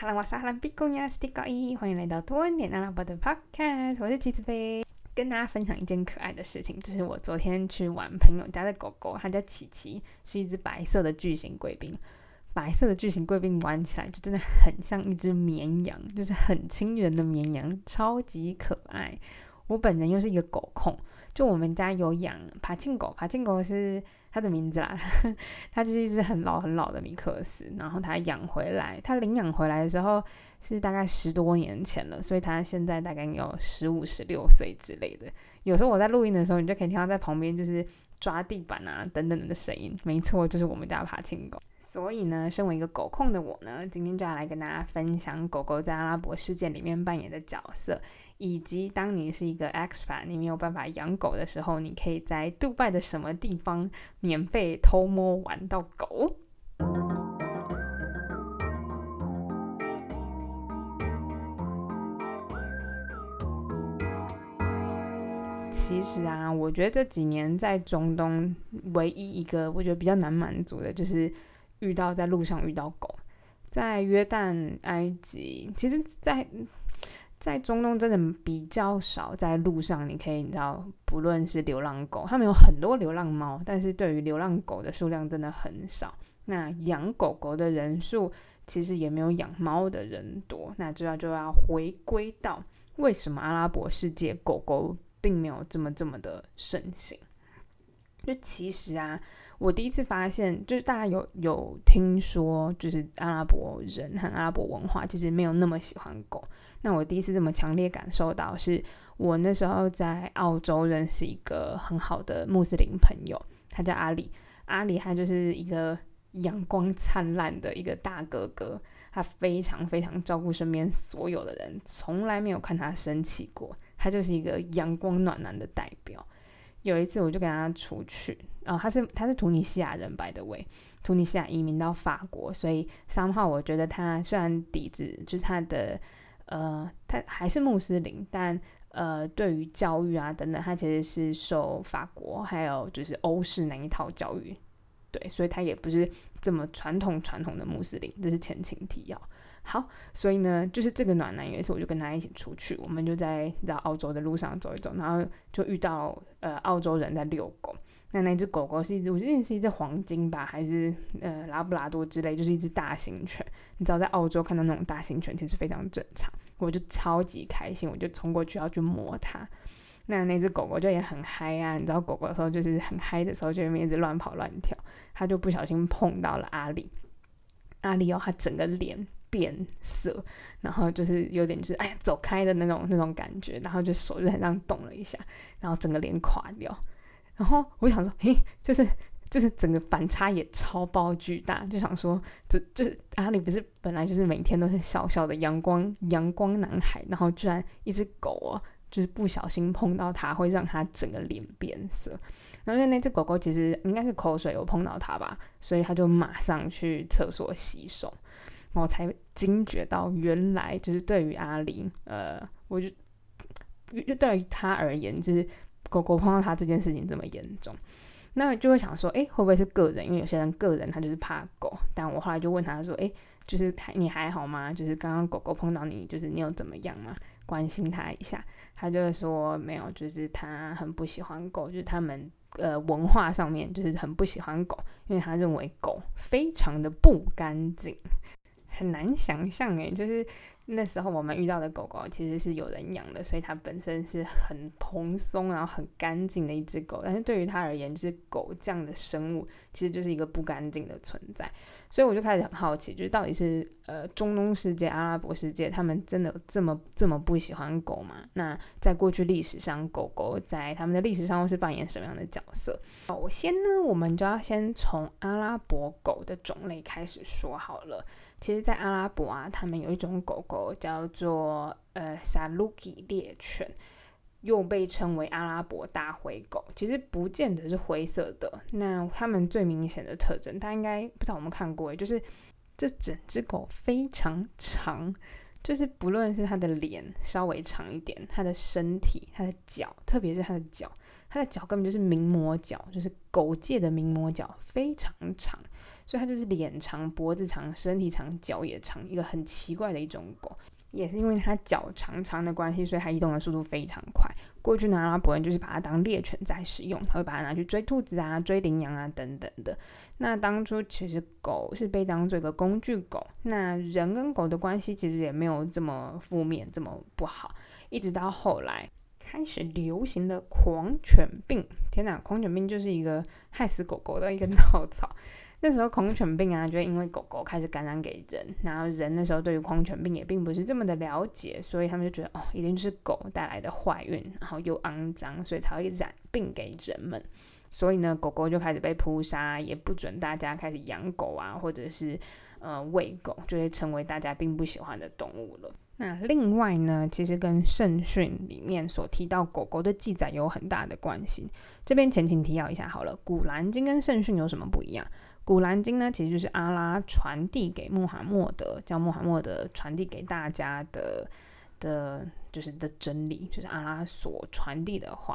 哈兰瓦萨兰比贡亚斯蒂高伊，欢迎来到多恩点阿拉伯的 Podcast，我是橘子飞，跟大家分享一件可爱的事情，就是我昨天去玩朋友家的狗狗，它叫琪琪，是一只白色的巨型贵宾，白色的巨型贵宾玩起来就真的很像一只绵羊，就是很亲人的绵羊，超级可爱。我本人又是一个狗控，就我们家有养爬庆狗，爬庆狗是。它的名字啦，它就是一只很老很老的米克斯，然后它养回来，它领养回来的时候是大概十多年前了，所以它现在大概有十五、十六岁之类的。有时候我在录音的时候，你就可以听到在旁边就是抓地板啊等等的声音，没错，就是我们家爬青狗。所以呢，身为一个狗控的我呢，今天就要来跟大家分享狗狗在阿拉伯世界里面扮演的角色。以及当你是一个 X 版你没有办法养狗的时候，你可以在杜拜的什么地方免费偷摸玩到狗？其实啊，我觉得这几年在中东唯一一个我觉得比较难满足的就是遇到在路上遇到狗，在约旦、埃及，其实，在在中东真的比较少，在路上你可以你知道，不论是流浪狗，他们有很多流浪猫，但是对于流浪狗的数量真的很少。那养狗狗的人数其实也没有养猫的人多。那这要就要回归到为什么阿拉伯世界狗狗并没有这么这么的盛行？就其实啊，我第一次发现，就是大家有有听说，就是阿拉伯人和阿拉伯文化其实没有那么喜欢狗。那我第一次这么强烈感受到，是我那时候在澳洲认识一个很好的穆斯林朋友，他叫阿里。阿里他就是一个阳光灿烂的一个大哥哥，他非常非常照顾身边所有的人，从来没有看他生气过。他就是一个阳光暖男的代表。有一次我就跟他出去，哦他是他是突尼西亚人，by the way，突尼西亚移民到法国，所以三号我觉得他虽然底子就是他的。呃，他还是穆斯林，但呃，对于教育啊等等，他其实是受法国还有就是欧式那一套教育，对，所以他也不是这么传统传统的穆斯林，这是前情提要。好，所以呢，就是这个暖男有一次我就跟他一起出去，我们就在到澳洲的路上走一走，然后就遇到呃澳洲人在遛狗。那那只狗狗是一只，我记得是一只黄金吧，还是呃拉布拉多之类，就是一只大型犬。你知道在澳洲看到那种大型犬其实非常正常，我就超级开心，我就冲过去要去摸它。那那只狗狗就也很嗨啊，你知道狗狗的时候就是很嗨的时候，就一直乱跑乱跳。它就不小心碰到了阿里，阿里哦，它整个脸变色，然后就是有点就是哎呀走开的那种那种感觉，然后就手就这样动了一下，然后整个脸垮掉。然后我想说，嘿，就是就是整个反差也超爆巨大，就想说，这就是阿里不是本来就是每天都是小小的阳光阳光男孩，然后居然一只狗哦，就是不小心碰到它，会让它整个脸变色。然后因为那只狗狗其实应该是口水有碰到它吧，所以它就马上去厕所洗手，我才惊觉到原来就是对于阿玲，呃，我就就对于他而言就是。狗狗碰到它这件事情这么严重，那就会想说，哎，会不会是个人？因为有些人个人他就是怕狗。但我后来就问他说，哎，就是还你还好吗？就是刚刚狗狗碰到你，就是你有怎么样吗？关心他一下。他就会说没有，就是他很不喜欢狗，就是他们呃文化上面就是很不喜欢狗，因为他认为狗非常的不干净，很难想象哎，就是。那时候我们遇到的狗狗其实是有人养的，所以它本身是很蓬松，然后很干净的一只狗。但是对于它而言，就是狗这样的生物其实就是一个不干净的存在。所以我就开始很好奇，就是到底是呃中东世界、阿拉伯世界，他们真的这么这么不喜欢狗吗？那在过去历史上，狗狗在他们的历史上又是扮演什么样的角色？首先呢，我们就要先从阿拉伯狗的种类开始说好了。其实，在阿拉伯啊，他们有一种狗狗叫做呃萨鲁基猎犬，又被称为阿拉伯大灰狗。其实不见得是灰色的，那它们最明显的特征，大家应该不知道我们看过，就是这整只狗非常长，就是不论是它的脸稍微长一点，它的身体、它的脚，特别是它的脚，它的脚根本就是名模脚，就是狗界的名模脚，非常长，所以它就是脸长、脖子长、身体长、脚也长，一个很奇怪的一种狗。也是因为它脚长长的关系，所以它移动的速度非常快。过去呢，阿拉伯人就是把它当猎犬在使用，他会把它拿去追兔子啊、追羚羊啊等等的。那当初其实狗是被当做一个工具狗，那人跟狗的关系其实也没有这么负面、这么不好。一直到后来开始流行的狂犬病，天哪，狂犬病就是一个害死狗狗的一个 稻草。那时候狂犬病啊，就因为狗狗开始感染给人，然后人那时候对于狂犬病也并不是这么的了解，所以他们就觉得哦，一定是狗带来的坏运，然后又肮脏，所以才会染病给人们。所以呢，狗狗就开始被扑杀，也不准大家开始养狗啊，或者是呃喂狗，就会成为大家并不喜欢的动物了。那另外呢，其实跟圣训里面所提到狗狗的记载有很大的关系。这边前情提要一下好了，《古兰经》跟圣训有什么不一样？古兰经呢，其实就是阿拉传递给穆罕默德，叫穆罕默德传递给大家的的，就是的真理，就是阿拉所传递的话。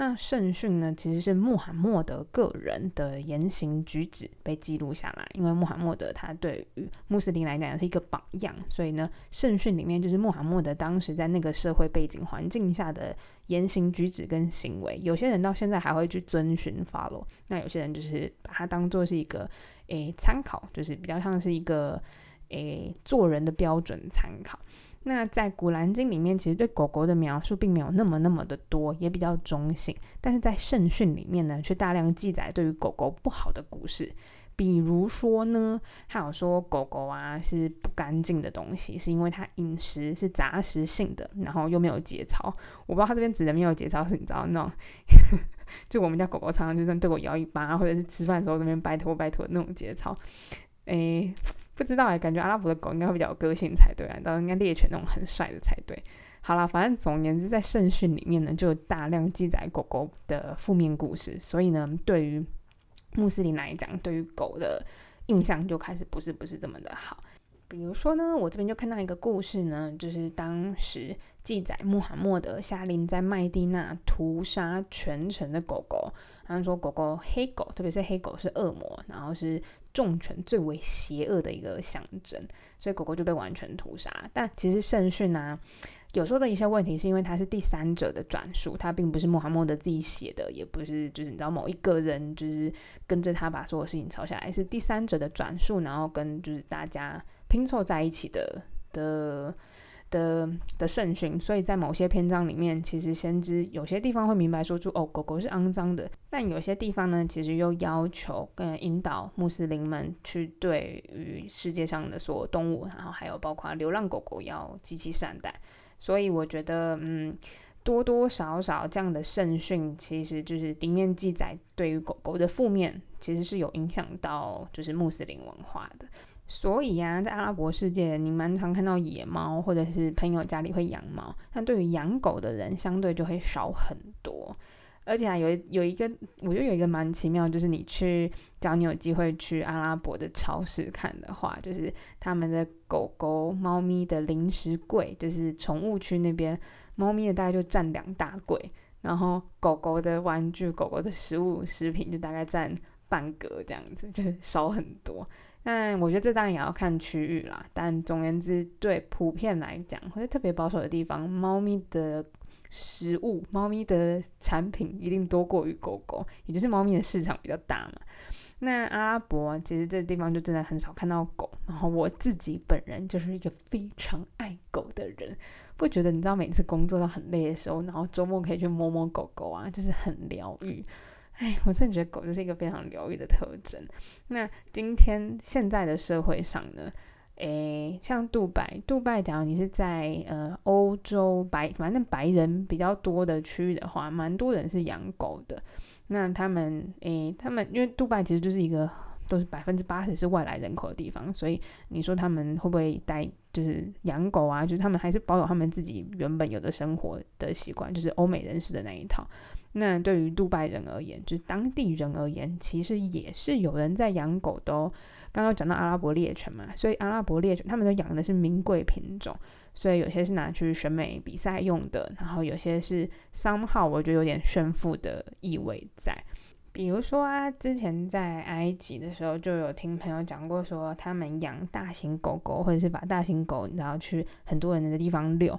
那圣训呢，其实是穆罕默德个人的言行举止被记录下来，因为穆罕默德他对于穆斯林来讲是一个榜样，所以呢，圣训里面就是穆罕默德当时在那个社会背景环境下的言行举止跟行为。有些人到现在还会去遵循 follow，那有些人就是把它当做是一个诶参考，就是比较像是一个诶做人的标准参考。那在《古兰经》里面，其实对狗狗的描述并没有那么那么的多，也比较中性。但是在圣训里面呢，却大量记载对于狗狗不好的故事。比如说呢，还有说狗狗啊是不干净的东西，是因为它饮食是杂食性的，然后又没有节操。我不知道他这边指的没有节操是，你知道那种，就我们家狗狗常常就对我摇尾巴，或者是吃饭的时候那边拜托拜托那种节操，诶。不知道哎，感觉阿拉伯的狗应该会比较有个性才对啊，倒应该猎犬那种很帅的才对。好了，反正总而言之，在圣训里面呢，就有大量记载狗狗的负面故事，所以呢，对于穆斯林来讲，对于狗的印象就开始不是不是这么的好。比如说呢，我这边就看到一个故事呢，就是当时记载穆罕默德下令在麦地那屠杀全城的狗狗，他们说狗狗黑狗，特别是黑狗是恶魔，然后是。重拳最为邪恶的一个象征，所以狗狗就被完全屠杀。但其实圣训呢，有时候的一些问题是因为它是第三者的转述，它并不是穆罕默德自己写的，也不是就是你知道某一个人就是跟着他把所有事情抄下来，是第三者的转述，然后跟就是大家拼凑在一起的的。的的圣训，所以在某些篇章里面，其实先知有些地方会明白说出哦，狗狗是肮脏的，但有些地方呢，其实又要求跟引导穆斯林们去对于世界上的所有动物，然后还有包括流浪狗狗要极其善待。所以我觉得，嗯，多多少少这样的圣训，其实就是里面记载对于狗狗的负面，其实是有影响到就是穆斯林文化的。所以呀，在阿拉伯世界，你蛮常看到野猫，或者是朋友家里会养猫。但对于养狗的人，相对就会少很多。而且啊，有有一个，我觉得有一个蛮奇妙，就是你去，只要你有机会去阿拉伯的超市看的话，就是他们的狗狗、猫咪的零食柜，就是宠物区那边，猫咪的大概就占两大柜，然后狗狗的玩具、狗狗的食物、食品就大概占半格这样子，就是少很多。但我觉得这当然也要看区域啦。但总而言之，对普遍来讲，或者特别保守的地方，猫咪的食物、猫咪的产品一定多过于狗狗，也就是猫咪的市场比较大嘛。那阿拉伯其实这地方就真的很少看到狗。然后我自己本人就是一个非常爱狗的人，不觉得你知道每次工作到很累的时候，然后周末可以去摸摸狗狗啊，就是很疗愈。哎，我真的觉得狗就是一个非常疗愈的特征。那今天现在的社会上呢，诶，像杜拜，杜拜，假如你是在呃欧洲白，反正白人比较多的区域的话，蛮多人是养狗的。那他们，诶，他们因为杜拜其实就是一个都是百分之八十是外来人口的地方，所以你说他们会不会带就是养狗啊？就是他们还是保有他们自己原本有的生活的习惯，就是欧美人士的那一套。那对于杜拜人而言，就是当地人而言，其实也是有人在养狗的哦。刚刚讲到阿拉伯猎犬嘛，所以阿拉伯猎犬他们都养的是名贵品种，所以有些是拿去选美比赛用的，然后有些是商号，我觉得有点炫富的意味在。比如说啊，之前在埃及的时候，就有听朋友讲过，说他们养大型狗狗，或者是把大型狗然后去很多人的地方遛。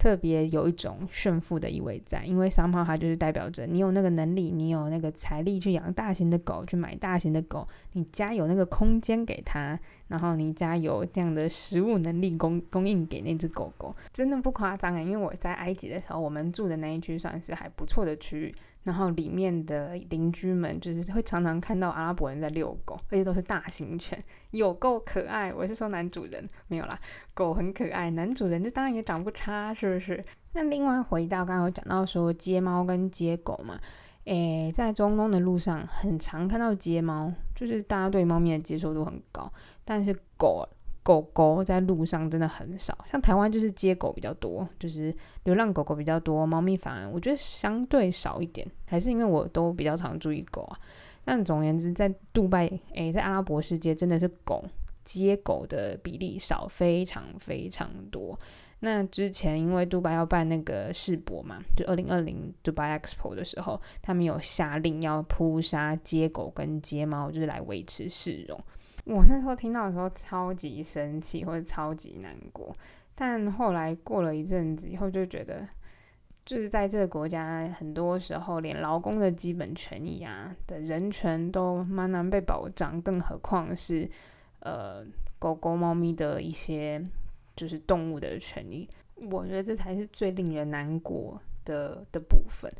特别有一种炫富的意味在，因为商号它就是代表着你有那个能力，你有那个财力去养大型的狗，去买大型的狗，你家有那个空间给它，然后你家有这样的食物能力供供应给那只狗狗，真的不夸张啊！因为我在埃及的时候，我们住的那一区算是还不错的区域。然后里面的邻居们就是会常常看到阿拉伯人在遛狗，而且都是大型犬，有够可爱。我是说男主人没有啦，狗很可爱，男主人就当然也长不差，是不是？那另外回到刚刚有讲到说接猫跟接狗嘛，诶，在中东的路上很常看到接猫，就是大家对猫咪的接受度很高，但是狗。狗狗在路上真的很少，像台湾就是接狗比较多，就是流浪狗狗比较多，猫咪反而我觉得相对少一点，还是因为我都比较常注意狗啊。但总而言之，在杜拜，诶，在阿拉伯世界真的是狗接狗的比例少，非常非常多。那之前因为杜拜要办那个世博嘛，就二零二零杜拜 Expo 的时候，他们有下令要扑杀接狗跟接猫，就是来维持市容。我那时候听到的时候超级生气或者超级难过，但后来过了一阵子以后就觉得，就是在这个国家，很多时候连劳工的基本权益啊的人权都蛮难被保障，更何况是呃狗狗、猫咪的一些就是动物的权益，我觉得这才是最令人难过的的部分。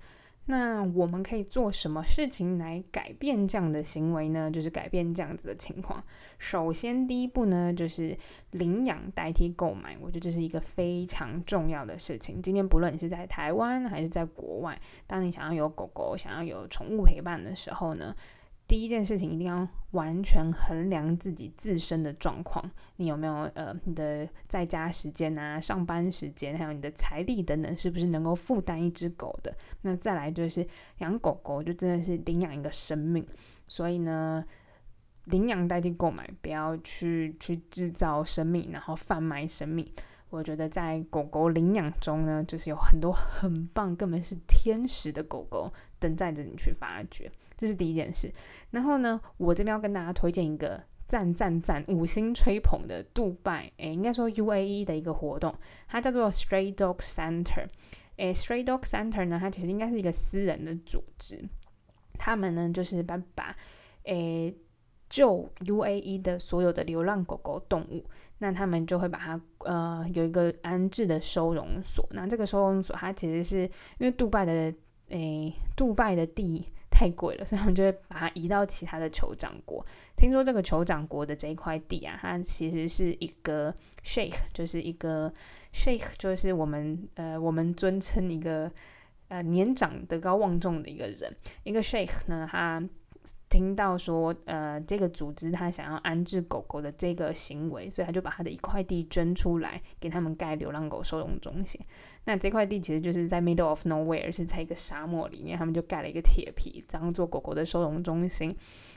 那我们可以做什么事情来改变这样的行为呢？就是改变这样子的情况。首先，第一步呢，就是领养代替购买。我觉得这是一个非常重要的事情。今天不论你是在台湾还是在国外，当你想要有狗狗、想要有宠物陪伴的时候呢？第一件事情一定要完全衡量自己自身的状况，你有没有呃你的在家时间啊、上班时间，还有你的财力等等，是不是能够负担一只狗的？那再来就是养狗狗，就真的是领养一个生命，所以呢，领养代替购买，不要去去制造生命，然后贩卖生命。我觉得在狗狗领养中呢，就是有很多很棒，根本是天使的狗狗等待着你去发掘。这是第一件事，然后呢，我这边要跟大家推荐一个赞赞赞五星吹捧的杜拜，诶，应该说 UAE 的一个活动，它叫做 Stray Dog Center。诶，Stray Dog Center 呢，它其实应该是一个私人的组织，他们呢就是把把诶救 UAE 的所有的流浪狗狗动物，那他们就会把它呃有一个安置的收容所，那这个收容所它其实是因为杜拜的诶杜拜的地。太贵了，所以他们就会把它移到其他的酋长国。听说这个酋长国的这一块地啊，它其实是一个 sheikh，就是一个 sheikh，就是我们呃我们尊称一个呃年长德高望重的一个人。一个 sheikh 呢，他听到说呃这个组织他想要安置狗狗的这个行为，所以他就把他的一块地捐出来给他们盖流浪狗收容中心。那这块地其实就是在 middle of nowhere，是在一个沙漠里面，他们就盖了一个铁皮，当做狗狗的收容中心。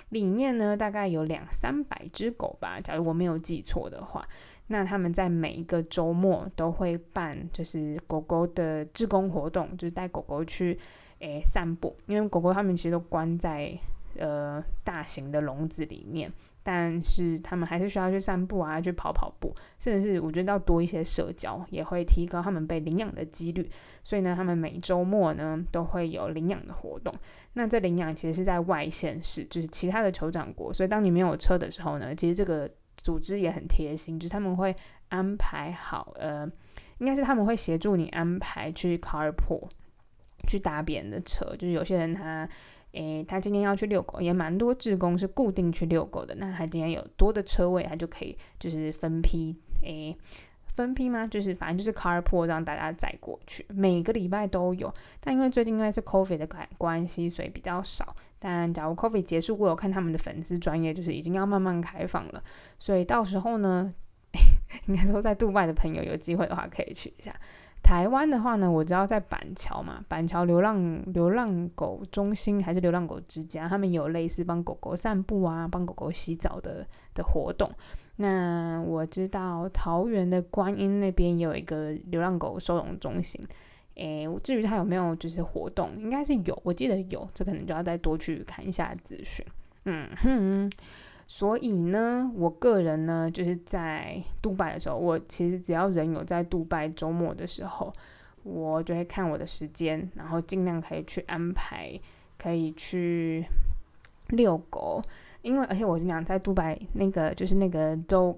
里面呢，大概有两三百只狗吧，假如我没有记错的话。那他们在每一个周末都会办，就是狗狗的志工活动，就是带狗狗去诶散步，因为狗狗它们其实都关在呃大型的笼子里面。但是他们还是需要去散步啊，去跑跑步，甚至是我觉得要多一些社交，也会提高他们被领养的几率。所以呢，他们每周末呢都会有领养的活动。那这领养其实是在外县市，就是其他的酋长国。所以当你没有车的时候呢，其实这个组织也很贴心，就是他们会安排好，呃，应该是他们会协助你安排去 carpool 去搭别人的车，就是有些人他。诶，他今天要去遛狗，也蛮多志工是固定去遛狗的。那他今天有多的车位，他就可以就是分批诶，分批吗？就是反正就是 carpool 让大家载过去，每个礼拜都有。但因为最近因为是 coffee 的关关系，所以比较少。但假如 coffee 结束过，后看他们的粉丝专业就是已经要慢慢开放了，所以到时候呢，应该说在杜拜的朋友有机会的话可以去一下。台湾的话呢，我知道在板桥嘛，板桥流浪流浪狗中心还是流浪狗之家，他们有类似帮狗狗散步啊，帮狗狗洗澡的的活动。那我知道桃园的观音那边也有一个流浪狗收容中心。诶，至于它有没有就是活动，应该是有，我记得有，这可能就要再多去看一下资讯。嗯哼。所以呢，我个人呢，就是在杜拜的时候，我其实只要人有在杜拜周末的时候，我就会看我的时间，然后尽量可以去安排，可以去遛狗。因为而且我是讲，在杜拜那个就是那个 dog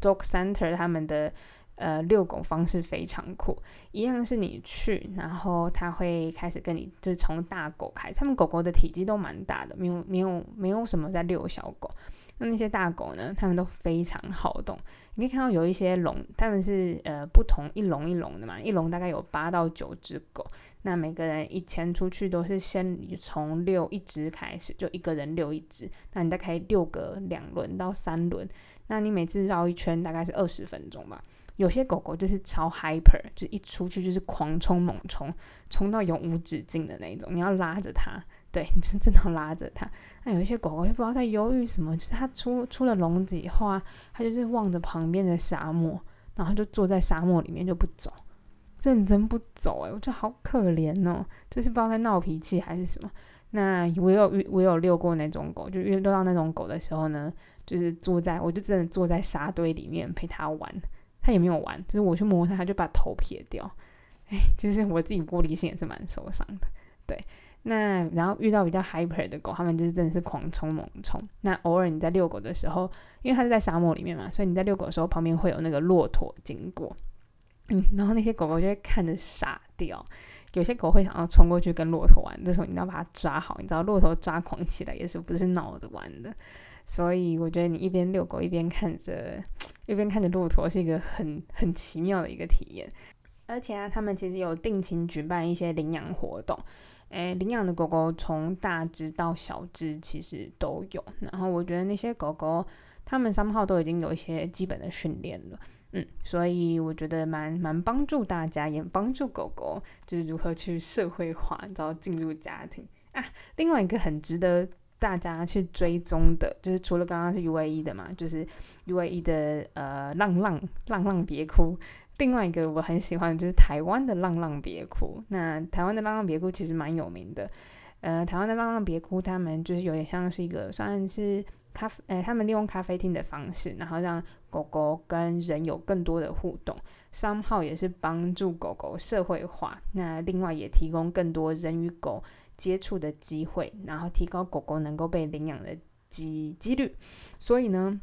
dog center 他们的呃遛狗方式非常酷，一样是你去，然后他会开始跟你就是从大狗开，他们狗狗的体积都蛮大的，没有没有没有什么在遛小狗。那那些大狗呢？它们都非常好动。你可以看到有一些笼，它们是呃不同一笼一笼的嘛，一笼大概有八到九只狗。那每个人一牵出去都是先从遛一只开始，就一个人遛一只。那你大概遛个两轮到三轮，那你每次绕一圈大概是二十分钟吧。有些狗狗就是超 hyper，就一出去就是狂冲猛冲，冲到永无止境的那种，你要拉着它。对，你是真的拉着它。那有一些狗狗就不知道在犹豫什么，就是它出出了笼子以后啊，它就是望着旁边的沙漠，然后就坐在沙漠里面就不走，认真不走。哎，我觉得好可怜哦，就是不知道在闹脾气还是什么。那我有我有遛过那种狗，就遇到那种狗的时候呢，就是坐在我就真的坐在沙堆里面陪它玩，它也没有玩，就是我去摸它，它就把头撇掉。哎，其实我自己玻璃心也是蛮受伤的，对。那然后遇到比较 hyper 的狗，它们就是真的是狂冲猛冲。那偶尔你在遛狗的时候，因为它是在沙漠里面嘛，所以你在遛狗的时候，旁边会有那个骆驼经过，嗯，然后那些狗狗就会看着傻掉。有些狗会想要冲过去跟骆驼玩，这时候你要把它抓好，你知道骆驼抓狂起来也是不是闹着玩的。所以我觉得你一边遛狗一边看着一边看着骆驼是一个很很奇妙的一个体验。而且啊，他们其实有定期举办一些领养活动。诶，领养的狗狗从大只到小只其实都有，然后我觉得那些狗狗，它们三号都已经有一些基本的训练了，嗯，所以我觉得蛮蛮帮助大家，也帮助狗狗就是如何去社会化，然后进入家庭啊。另外一个很值得大家去追踪的，就是除了刚刚是 U A E 的嘛，就是 U A E 的呃浪浪浪浪别哭。另外一个我很喜欢就是台湾的浪浪别哭。那台湾的浪浪别哭其实蛮有名的。呃，台湾的浪浪别哭，他们就是有点像是一个算是咖啡，呃，他们利用咖啡厅的方式，然后让狗狗跟人有更多的互动。三号也是帮助狗狗社会化。那另外也提供更多人与狗接触的机会，然后提高狗狗能够被领养的机几率。所以呢。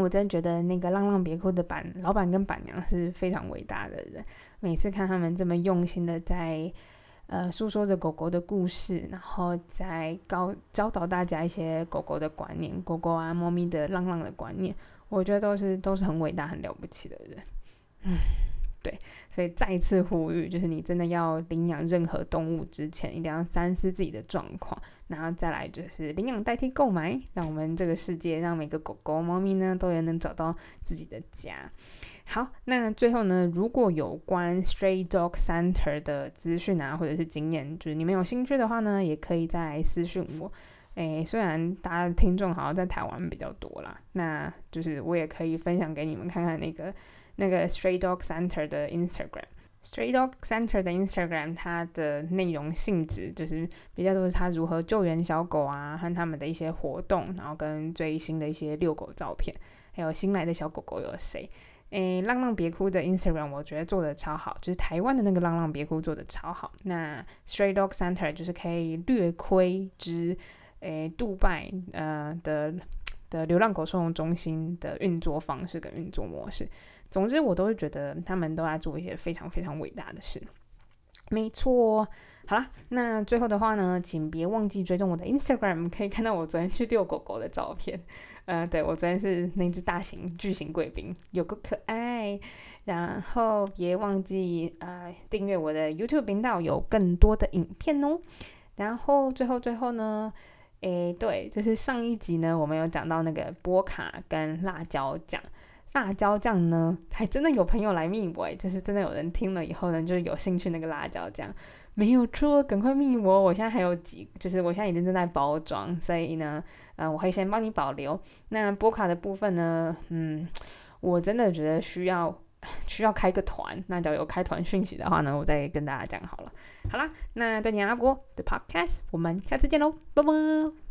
我真觉得那个浪浪别哭的板老板跟板娘是非常伟大的人。每次看他们这么用心的在呃诉说着狗狗的故事，然后在教教导大家一些狗狗的观念，狗狗啊、猫咪的浪浪的观念，我觉得都是都是很伟大、很了不起的人。嗯。对，所以再次呼吁，就是你真的要领养任何动物之前，一定要三思自己的状况，然后再来就是领养代替购买，让我们这个世界，让每个狗狗、猫咪呢，都也能找到自己的家。好，那最后呢，如果有关 Stray Dog Center 的资讯啊，或者是经验，就是你们有兴趣的话呢，也可以再来私讯我。诶，虽然大家听众好像在台湾比较多啦，那就是我也可以分享给你们看看那个。那个 Stray Dog Center 的 Instagram，Stray Dog Center 的 Instagram，它的内容性质就是比较多是它如何救援小狗啊，和他们的一些活动，然后跟最新的一些遛狗照片，还有新来的小狗狗有谁。诶，浪浪别哭的 Instagram 我觉得做的超好，就是台湾的那个浪浪别哭做的超好。那 Stray Dog Center 就是可以略窥之，诶，杜拜呃的的流浪狗收容中心的运作方式跟运作模式。总之，我都会觉得他们都在做一些非常非常伟大的事。没错，好了，那最后的话呢，请别忘记追踪我的 Instagram，可以看到我昨天去遛狗狗的照片。呃，对我昨天是那只大型巨型贵宾，有个可爱。然后别忘记呃订阅我的 YouTube 频道，有更多的影片哦。然后最后最后呢，诶，对，就是上一集呢，我们有讲到那个波卡跟辣椒酱。辣椒酱呢，还真的有朋友来密我，就是真的有人听了以后呢，就是有兴趣那个辣椒酱，没有错，赶快密我，我现在还有几，就是我现在已经正在包装，所以呢，呃，我会先帮你保留。那波卡的部分呢，嗯，我真的觉得需要需要开个团，那只要有开团讯息的话呢，我再跟大家讲好了。好啦，那对你阿波的 Podcast，我们下次见喽，拜拜。